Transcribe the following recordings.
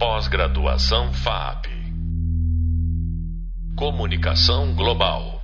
Pós-graduação FAP. Comunicação Global.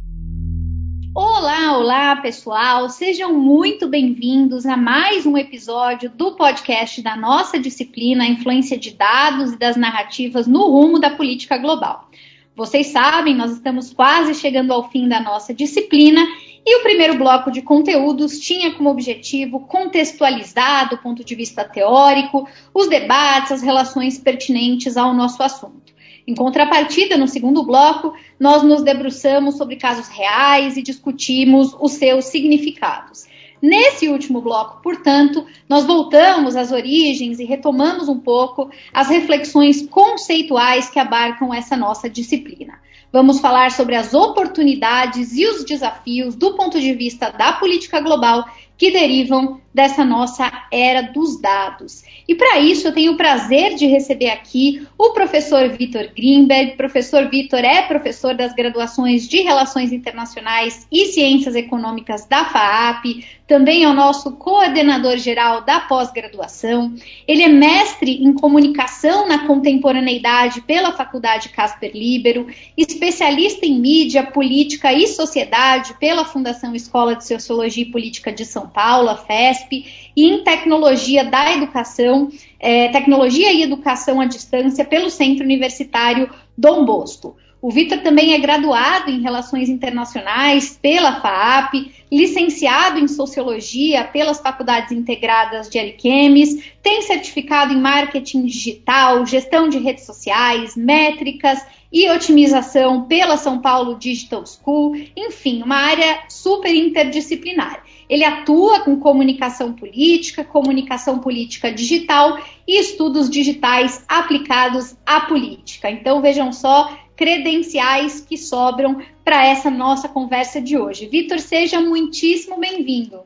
Olá, olá, pessoal. Sejam muito bem-vindos a mais um episódio do podcast da nossa disciplina Influência de Dados e das Narrativas no rumo da política global. Vocês sabem, nós estamos quase chegando ao fim da nossa disciplina e o primeiro bloco de conteúdos tinha como objetivo contextualizar, do ponto de vista teórico, os debates, as relações pertinentes ao nosso assunto. Em contrapartida, no segundo bloco, nós nos debruçamos sobre casos reais e discutimos os seus significados. Nesse último bloco, portanto, nós voltamos às origens e retomamos um pouco as reflexões conceituais que abarcam essa nossa disciplina. Vamos falar sobre as oportunidades e os desafios do ponto de vista da política global que derivam dessa nossa era dos dados. E para isso eu tenho o prazer de receber aqui o professor Vitor Greenberg. Professor Vitor é professor das graduações de Relações Internacionais e Ciências Econômicas da FAAP, também é o nosso coordenador geral da pós-graduação. Ele é mestre em comunicação na contemporaneidade pela Faculdade Casper Libero, especialista em mídia, política e sociedade pela Fundação Escola de Sociologia e Política de São Paulo, a FESP, e em tecnologia da educação, é, tecnologia e educação à distância pelo Centro Universitário Dom Bosco. O Vitor também é graduado em Relações Internacionais pela FAAP, licenciado em Sociologia pelas Faculdades Integradas de Ariquemes, tem certificado em Marketing Digital, Gestão de Redes Sociais, Métricas e Otimização pela São Paulo Digital School, enfim, uma área super interdisciplinar. Ele atua com comunicação política, comunicação política digital e estudos digitais aplicados à política. Então, vejam só, credenciais que sobram para essa nossa conversa de hoje. Vitor, seja muitíssimo bem-vindo.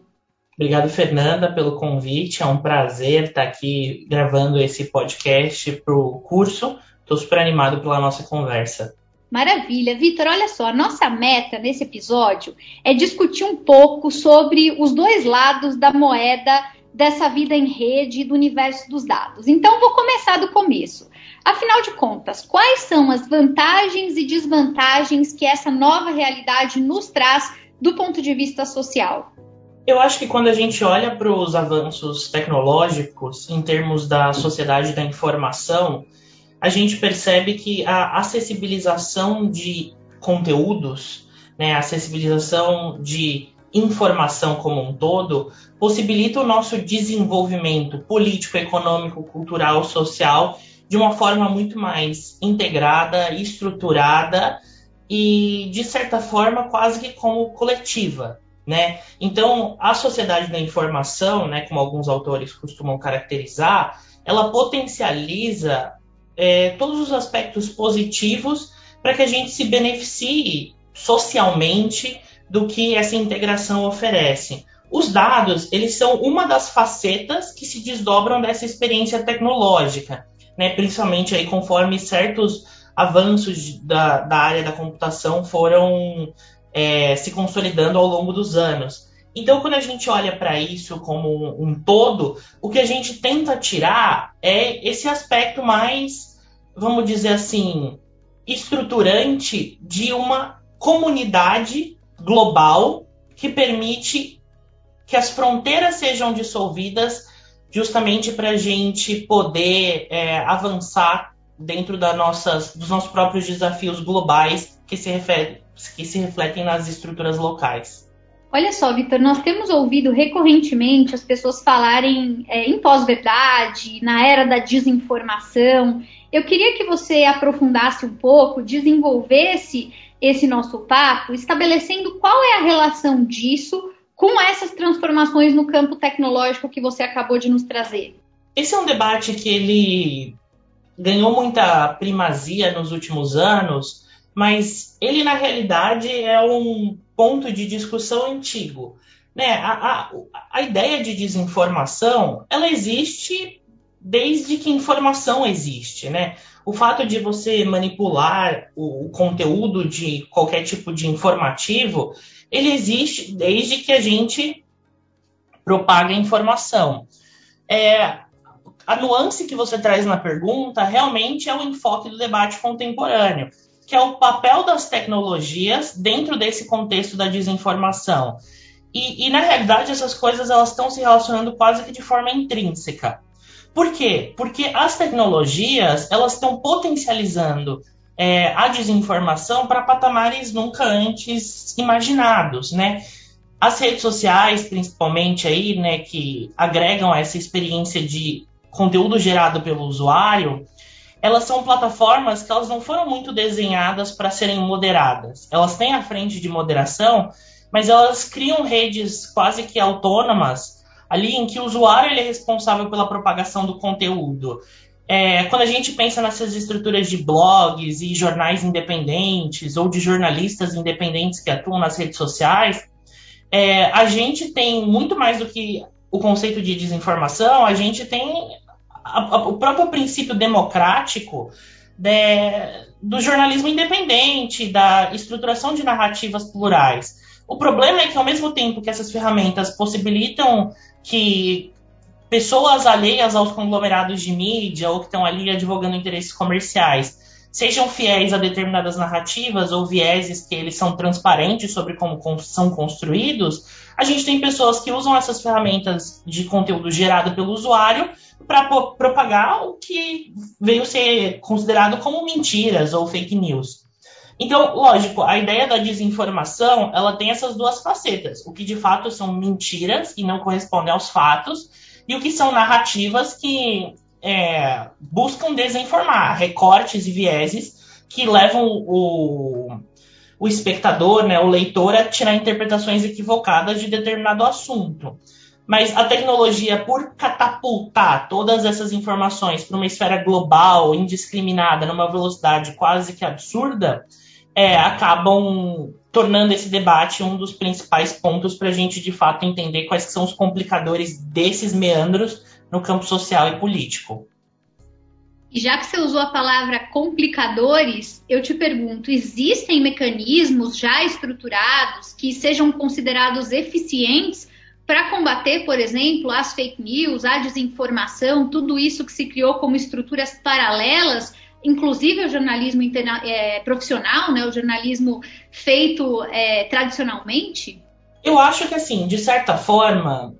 Obrigado, Fernanda, pelo convite. É um prazer estar aqui gravando esse podcast para o curso. Estou super animado pela nossa conversa. Maravilha. Vitor, olha só, a nossa meta nesse episódio é discutir um pouco sobre os dois lados da moeda dessa vida em rede e do universo dos dados. Então, vou começar do começo. Afinal de contas, quais são as vantagens e desvantagens que essa nova realidade nos traz do ponto de vista social? Eu acho que quando a gente olha para os avanços tecnológicos em termos da sociedade da informação, a gente percebe que a acessibilização de conteúdos, né, a acessibilização de informação como um todo, possibilita o nosso desenvolvimento político, econômico, cultural, social de uma forma muito mais integrada, estruturada e, de certa forma, quase que como coletiva. Né? Então, a sociedade da informação, né, como alguns autores costumam caracterizar, ela potencializa é, todos os aspectos positivos para que a gente se beneficie socialmente do que essa integração oferece. Os dados, eles são uma das facetas que se desdobram dessa experiência tecnológica, né? principalmente aí conforme certos avanços da, da área da computação foram é, se consolidando ao longo dos anos. Então, quando a gente olha para isso como um todo, o que a gente tenta tirar é esse aspecto mais vamos dizer assim, estruturante de uma comunidade global que permite que as fronteiras sejam dissolvidas justamente para a gente poder é, avançar dentro da nossas, dos nossos próprios desafios globais que se, refere, que se refletem nas estruturas locais. Olha só, Vitor, nós temos ouvido recorrentemente as pessoas falarem é, em pós-verdade, na era da desinformação. Eu queria que você aprofundasse um pouco, desenvolvesse esse nosso papo, estabelecendo qual é a relação disso com essas transformações no campo tecnológico que você acabou de nos trazer. Esse é um debate que ele ganhou muita primazia nos últimos anos, mas ele na realidade é um ponto de discussão antigo. Né? A, a, a ideia de desinformação ela existe desde que informação existe, né? O fato de você manipular o, o, conteúdo de qualquer tipo de informativo, ele existe desde que a gente propaga informação. É, a nuance que você traz na pergunta realmente é o enfoque do debate contemporâneo, que é o papel das tecnologias dentro desse contexto da desinformação. E, e na realidade essas coisas elas estão se relacionando quase que de forma intrínseca. Por quê? Porque as tecnologias elas estão potencializando é, a desinformação para patamares nunca antes imaginados, né? As redes sociais, principalmente aí, né, que agregam essa experiência de conteúdo gerado pelo usuário, elas são plataformas que elas não foram muito desenhadas para serem moderadas. Elas têm a frente de moderação, mas elas criam redes quase que autônomas ali em que o usuário ele é responsável pela propagação do conteúdo. É, quando a gente pensa nessas estruturas de blogs e jornais independentes ou de jornalistas independentes que atuam nas redes sociais, é, a gente tem muito mais do que o conceito de desinformação, a gente tem a, a, o próprio princípio democrático de, do jornalismo independente, da estruturação de narrativas plurais. O problema é que, ao mesmo tempo que essas ferramentas possibilitam que pessoas alheias aos conglomerados de mídia ou que estão ali advogando interesses comerciais sejam fiéis a determinadas narrativas ou vieses que eles são transparentes sobre como são construídos, a gente tem pessoas que usam essas ferramentas de conteúdo gerado pelo usuário para propagar o que veio ser considerado como mentiras ou fake news. Então, lógico, a ideia da desinformação, ela tem essas duas facetas. O que de fato são mentiras e não correspondem aos fatos, e o que são narrativas que é, buscam desinformar, recortes e vieses que levam o, o espectador, né, o leitor, a tirar interpretações equivocadas de determinado assunto. Mas a tecnologia, por catapultar todas essas informações para uma esfera global, indiscriminada, numa velocidade quase que absurda, é, acabam tornando esse debate um dos principais pontos para a gente, de fato, entender quais são os complicadores desses meandros no campo social e político. E já que você usou a palavra complicadores, eu te pergunto: existem mecanismos já estruturados que sejam considerados eficientes para combater, por exemplo, as fake news, a desinformação, tudo isso que se criou como estruturas paralelas, inclusive o jornalismo interna- é, profissional, né, o jornalismo feito é, tradicionalmente? Eu acho que, assim, de certa forma,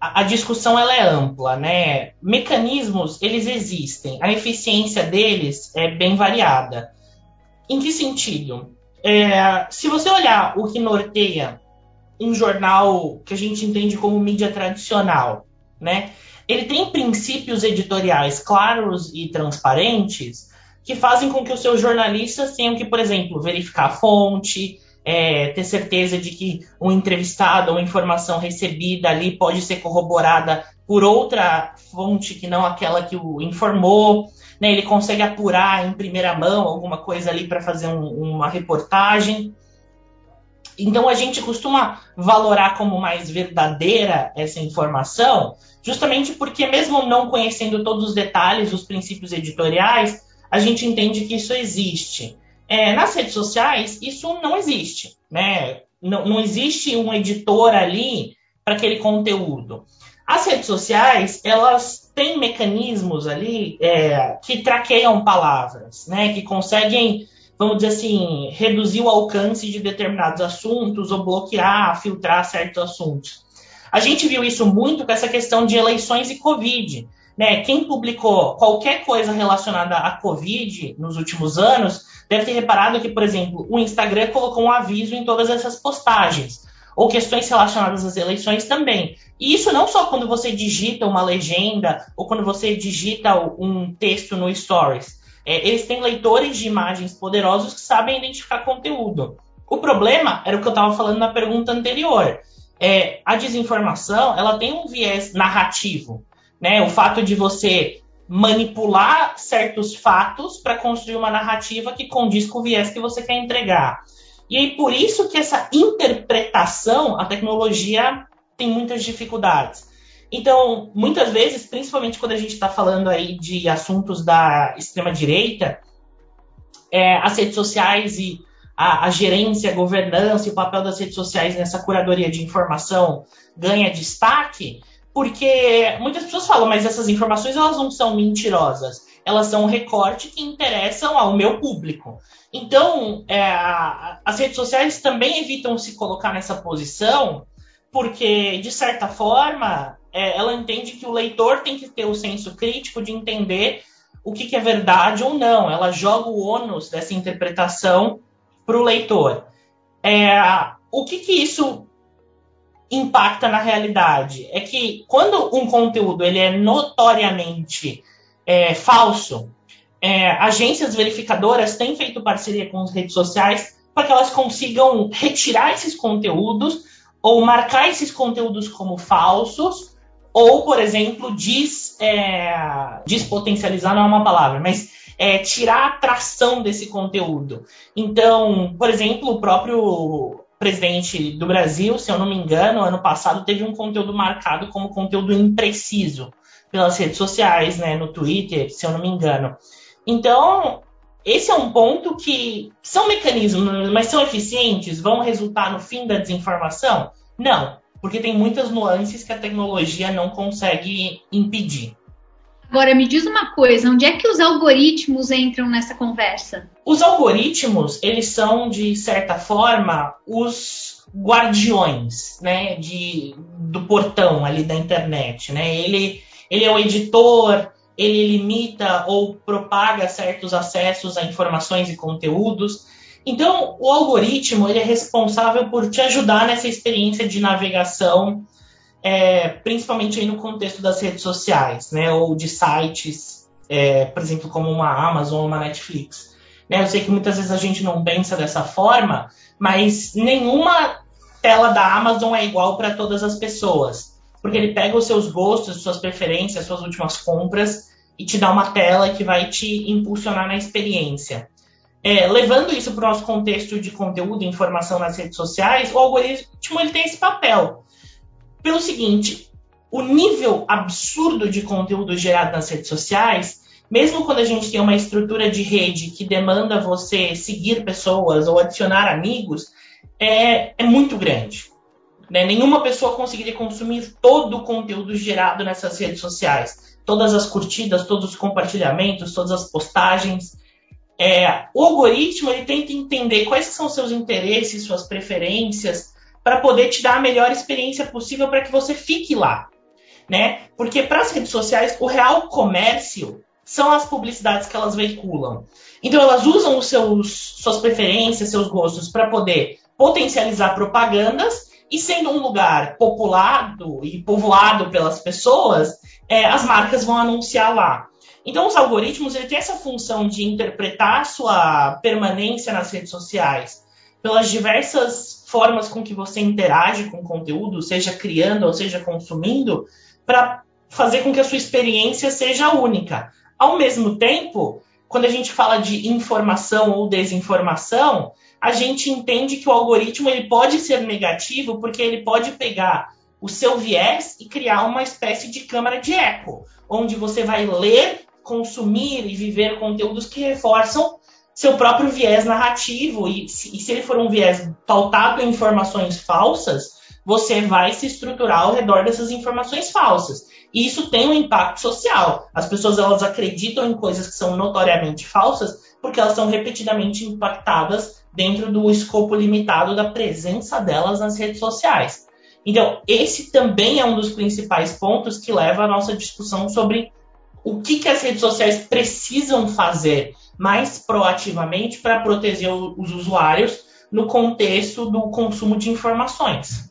a, discussão ela é ampla, né? Mecanismos, eles existem. A eficiência deles é bem variada. Em que sentido? É, se você olhar o que norteia um jornal que a gente entende como mídia tradicional, né? Ele tem princípios editoriais claros e transparentes que fazem com que os seus jornalistas tenham que, por exemplo, verificar a fonte, é, ter certeza de que um entrevistado ou informação recebida ali pode ser corroborada por outra fonte que não aquela que o informou. Né? Ele consegue apurar em primeira mão alguma coisa ali para fazer um, uma reportagem. Então a gente costuma valorar como mais verdadeira essa informação, justamente porque, mesmo não conhecendo todos os detalhes, os princípios editoriais, a gente entende que isso existe. É, nas redes sociais, isso não existe. Né? Não, não existe um editor ali para aquele conteúdo. As redes sociais, elas têm mecanismos ali é, que traqueiam palavras, né? que conseguem, vamos dizer assim, reduzir o alcance de determinados assuntos ou bloquear, filtrar certos assuntos. A gente viu isso muito com essa questão de eleições e Covid. Né? Quem publicou qualquer coisa relacionada à Covid nos últimos anos deve ter reparado que, por exemplo, o Instagram colocou um aviso em todas essas postagens, ou questões relacionadas às eleições também. E isso não só quando você digita uma legenda ou quando você digita um texto no Stories. É, eles têm leitores de imagens poderosos que sabem identificar conteúdo. O problema era o que eu estava falando na pergunta anterior. É, a desinformação ela tem um viés narrativo. Né? O fato de você manipular certos fatos para construir uma narrativa que condiz com o viés que você quer entregar. E aí, por isso que essa interpretação, a tecnologia tem muitas dificuldades. Então, muitas vezes, principalmente quando a gente está falando aí de assuntos da extrema-direita, é, as redes sociais e a, a, gerência, a governança e o papel das redes sociais nessa curadoria de informação ganha destaque, porque muitas pessoas falam, mas essas informações elas não são mentirosas, elas são um recorte que interessam ao meu público. Então, é, as redes sociais também evitam se colocar nessa posição, porque, de certa forma, é, ela entende que o leitor tem que ter o senso crítico de entender o que, que é verdade ou não. Ela joga o ônus dessa interpretação para o leitor. É, o que, que isso impacta na realidade? É que quando um conteúdo ele é notoriamente é, falso, é, agências verificadoras têm feito parceria com as redes sociais para que elas consigam retirar esses conteúdos ou marcar esses conteúdos como falsos, ou, por exemplo, des, é, despotencializar não é uma palavra, mas é, tirar a atração desse conteúdo. Então, por exemplo, o próprio presidente do Brasil, se eu não me engano, ano passado teve um conteúdo marcado como conteúdo impreciso pelas redes sociais, né, no Twitter, se eu não me engano. Então, esse é um ponto que são mecanismos, mas são eficientes? Vão resultar no fim da desinformação? Não, porque tem muitas nuances que a tecnologia não consegue impedir. Agora, me diz uma coisa, onde é que os algoritmos entram nessa conversa? Os algoritmos, eles são, de certa forma, os guardiões, né, de, do portão ali da internet, né? Ele, ele é o editor, ele limita ou propaga certos acessos a informações e conteúdos. Então, o algoritmo ele é responsável por te ajudar nessa experiência de navegação é, principalmente aí no contexto das redes sociais, né, ou de sites, é, por exemplo, como uma Amazon ou uma Netflix. Né, eu sei que muitas vezes a gente não pensa dessa forma, mas nenhuma tela da Amazon é igual para todas as pessoas, porque ele pega os seus gostos, suas preferências, suas últimas compras e te dá uma tela que vai te impulsionar na experiência. É, levando isso para o nosso contexto de conteúdo e informação nas redes sociais, o algoritmo ele tem esse papel pelo seguinte: o nível absurdo de conteúdo gerado nas redes sociais, mesmo quando a gente tem uma estrutura de rede que demanda você seguir pessoas ou adicionar amigos, é, é muito grande. Né? Nenhuma pessoa conseguiria consumir todo o conteúdo gerado nessas redes sociais. Todas as curtidas, todos os compartilhamentos, todas as postagens. É, o algoritmo ele tenta entender quais são seus interesses, suas preferências, para poder te dar a melhor experiência possível para que você fique lá, né? Porque para as redes sociais, o real comércio são as publicidades que elas veiculam. Então elas usam os seus, suas preferências, seus gostos para poder potencializar propagandas e sendo um lugar populado e povoado pelas pessoas, é, as marcas vão anunciar lá. Então os algoritmos ele têm essa função de interpretar sua permanência nas redes sociais pelas diversas formas com que você interage com o conteúdo, seja criando ou seja consumindo, para fazer com que a sua experiência seja única. Ao mesmo tempo, quando a gente fala de informação ou desinformação, a gente entende que o algoritmo ele pode ser negativo porque ele pode pegar o seu viés e criar uma espécie de câmara de eco, onde você vai ler, consumir e viver conteúdos que reforçam seu próprio viés narrativo. E se, e se ele for um viés pautado em informações falsas, você vai se estruturar ao redor dessas informações falsas. E isso tem um impacto social. As pessoas elas acreditam em coisas que são notoriamente falsas porque elas são repetidamente impactadas dentro do escopo limitado da presença delas nas redes sociais. Então, esse também é um dos principais pontos que leva a nossa discussão sobre o que, que as redes sociais precisam fazer mais proativamente para proteger os usuários no contexto do consumo de informações.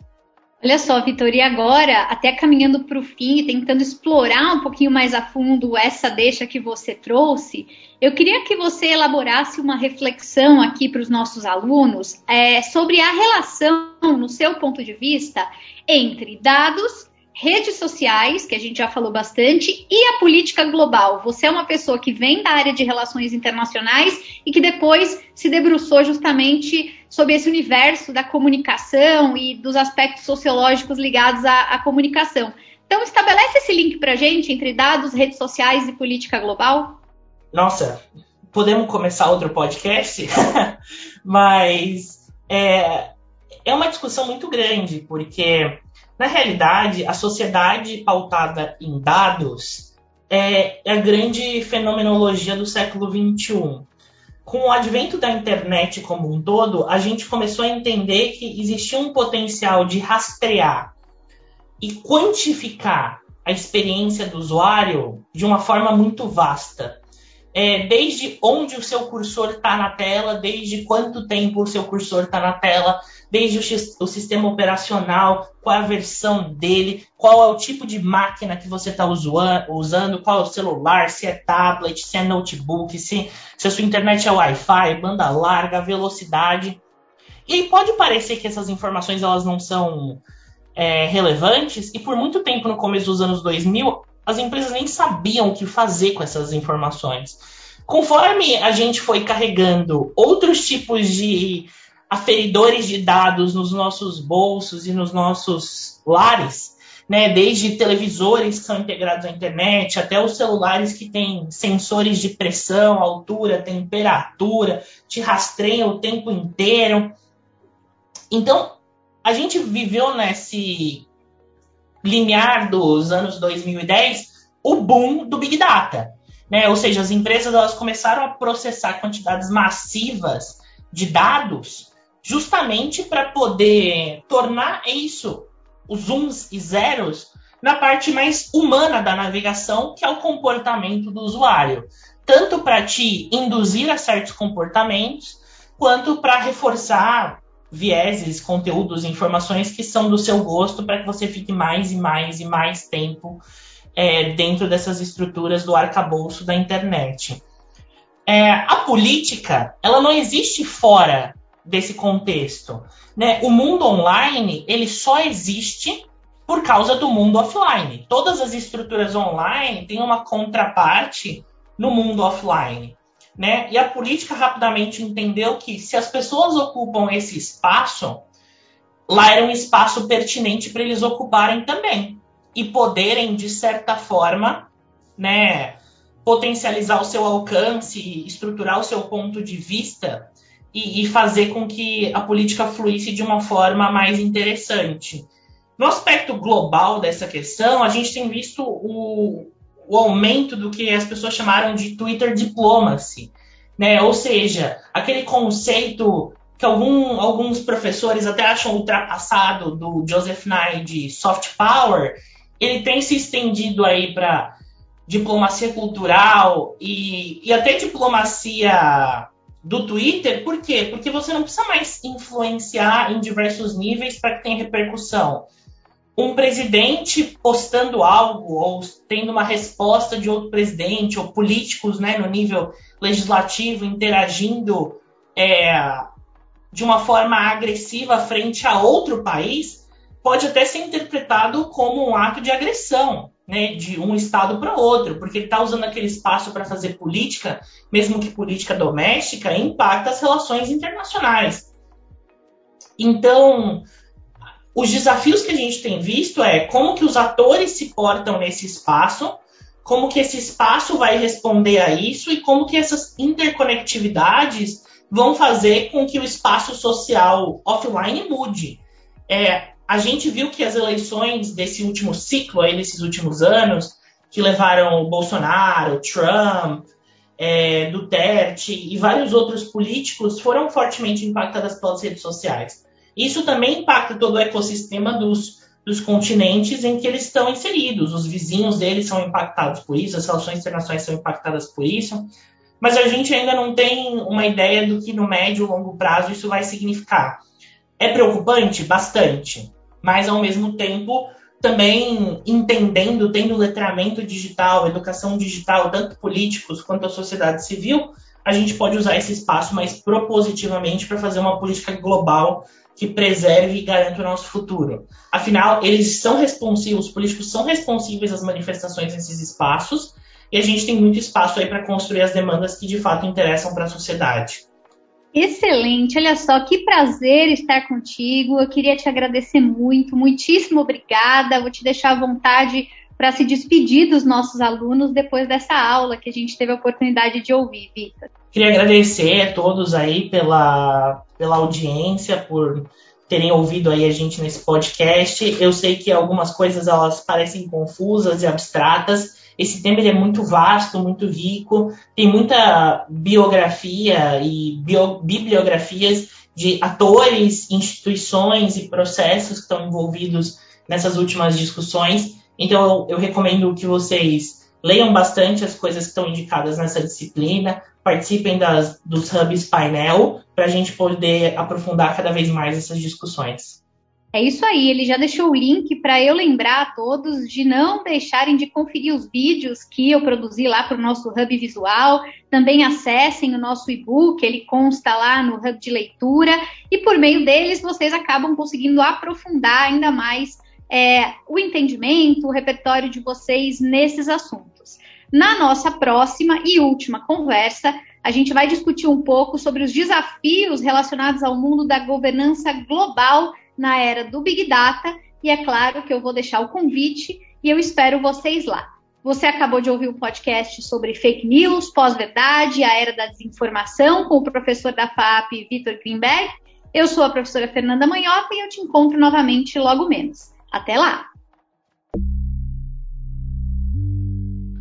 Olha só, Vitor, e agora, até caminhando para o fim, tentando explorar um pouquinho mais a fundo essa deixa que você trouxe, eu queria que você elaborasse uma reflexão aqui para os nossos alunos é, sobre a relação, no seu ponto de vista, entre dados redes sociais, que a gente já falou bastante, e a política global. Você é uma pessoa que vem da área de relações internacionais e que depois se debruçou justamente sobre esse universo da comunicação e dos aspectos sociológicos ligados à, à comunicação. Então, estabelece esse link para a gente entre dados, redes sociais e política global. Nossa, podemos começar outro podcast, mas é, é uma discussão muito grande, porque Na realidade, a sociedade pautada em dados é a grande fenomenologia do século XXI. Com o advento da internet como um todo, a gente começou a entender que existia um potencial de rastrear e quantificar a experiência do usuário de uma forma muito vasta é, desde onde o seu cursor está na tela, desde quanto tempo o seu cursor está na tela, desde o, o, sistema operacional, qual a versão dele, qual é o tipo de máquina que você está usando, qual é o celular, se é tablet, se é notebook, se, se a sua internet é Wi-Fi, banda larga, velocidade. E pode parecer que essas informações elas não são é, relevantes, e por muito tempo no começo dos anos 2000, as empresas nem sabiam o que fazer com essas informações. Conforme a gente foi carregando outros tipos de aferidores de dados nos nossos bolsos e nos nossos lares, né, desde televisores que são integrados à internet até os celulares que têm sensores de pressão, altura, temperatura, te rastreiam o tempo inteiro. Então, a gente viveu nesse linear dos anos 2010 o boom do Big Data. Né? Ou seja, as empresas elas começaram a processar quantidades massivas de dados justamente para poder tornar isso, os uns e zeros, na parte mais humana da navegação, que é o comportamento do usuário. Tanto para te induzir a certos comportamentos, quanto para reforçar vieses, conteúdos, informações que são do seu gosto para que você fique mais e mais e mais tempo é, dentro dessas estruturas do arcabouço da internet. É, a política, ela não existe fora desse contexto. Né? O mundo online, ele só existe por causa do mundo offline. Todas as estruturas online têm uma contraparte no mundo offline. Né? E a política rapidamente entendeu que se as pessoas ocupam esse espaço, lá era um espaço pertinente para eles ocuparem também e poderem, de certa forma, né, potencializar o seu alcance, estruturar o seu ponto de vista e, e, fazer com que a política fluísse de uma forma mais interessante. No aspecto global dessa questão, a gente tem visto o, o aumento do que as pessoas chamaram de Twitter diplomacy, né? Ou seja, aquele conceito que algum, alguns professores até acham ultrapassado do Joseph Nye de soft power, ele tem se estendido aí para diplomacia cultural e, e até diplomacia do Twitter, por quê? Porque você não precisa mais influenciar em diversos níveis para que tenha repercussão um presidente postando algo ou tendo uma resposta de outro presidente ou políticos né, no nível legislativo interagindo é, de uma forma agressiva frente a outro país pode até ser interpretado como um ato de agressão né, de um estado para outro, porque ele está usando aquele espaço para fazer política, mesmo que política doméstica, impacta as relações internacionais. Então, os desafios que a gente tem visto é como que os atores se portam nesse espaço, como que esse espaço vai responder a isso e como que essas interconectividades vão fazer com que o espaço social offline mude. É, a gente viu que as eleições desse último ciclo, aí, desses últimos anos, que levaram o Bolsonaro, Trump, é, Duterte e vários outros políticos, foram fortemente impactadas pelas redes sociais. Isso também impacta todo o ecossistema dos, dos continentes em que eles estão inseridos. Os vizinhos deles são impactados por isso, as relações internacionais são impactadas por isso. Mas a gente ainda não tem uma ideia do que no médio e longo prazo isso vai significar. É preocupante? Bastante. Mas, ao mesmo tempo, também entendendo, tendo letramento digital, educação digital, tanto políticos quanto a sociedade civil, a gente pode usar esse espaço mais propositivamente para fazer uma política global que preserve e garanta o nosso futuro. Afinal, eles são responsivos, os políticos são responsíveis às manifestações nesses espaços, e a gente tem muito espaço aí para construir as demandas que de fato interessam para a sociedade. Excelente, olha só, que prazer estar contigo. Eu queria te agradecer muito, muitíssimo obrigada. Vou te deixar à vontade para se despedir dos nossos alunos depois dessa aula que a gente teve a oportunidade de ouvir, Vitor. Queria agradecer a todos aí pela, pela audiência, por terem ouvido aí a gente nesse podcast. Eu sei que algumas coisas elas parecem confusas e abstratas. Esse tema é muito vasto, muito rico, tem muita biografia e bio, bibliografias de atores, instituições e processos que estão envolvidos nessas últimas discussões. Então, eu, eu recomendo que vocês leiam bastante as coisas que estão indicadas nessa disciplina, participem das, dos hubs painel, para a gente poder aprofundar cada vez mais essas discussões. É isso aí, ele já deixou o link para eu lembrar a todos de não deixarem de conferir os vídeos que eu produzi lá para o nosso hub visual. Também acessem o nosso e-book, ele consta lá no hub de leitura, e por meio deles vocês acabam conseguindo aprofundar ainda mais é, o entendimento, o repertório de vocês nesses assuntos. Na nossa próxima e última conversa, a gente vai discutir um pouco sobre os desafios relacionados ao mundo da governança global na era do Big Data. E é claro que eu vou deixar o convite e eu espero vocês lá. Você acabou de ouvir o um podcast sobre fake news, pós-verdade, a era da desinformação, com o professor da FAP, Vitor Greenberg. Eu sou a professora Fernanda Manhota e eu te encontro novamente logo menos. Até lá!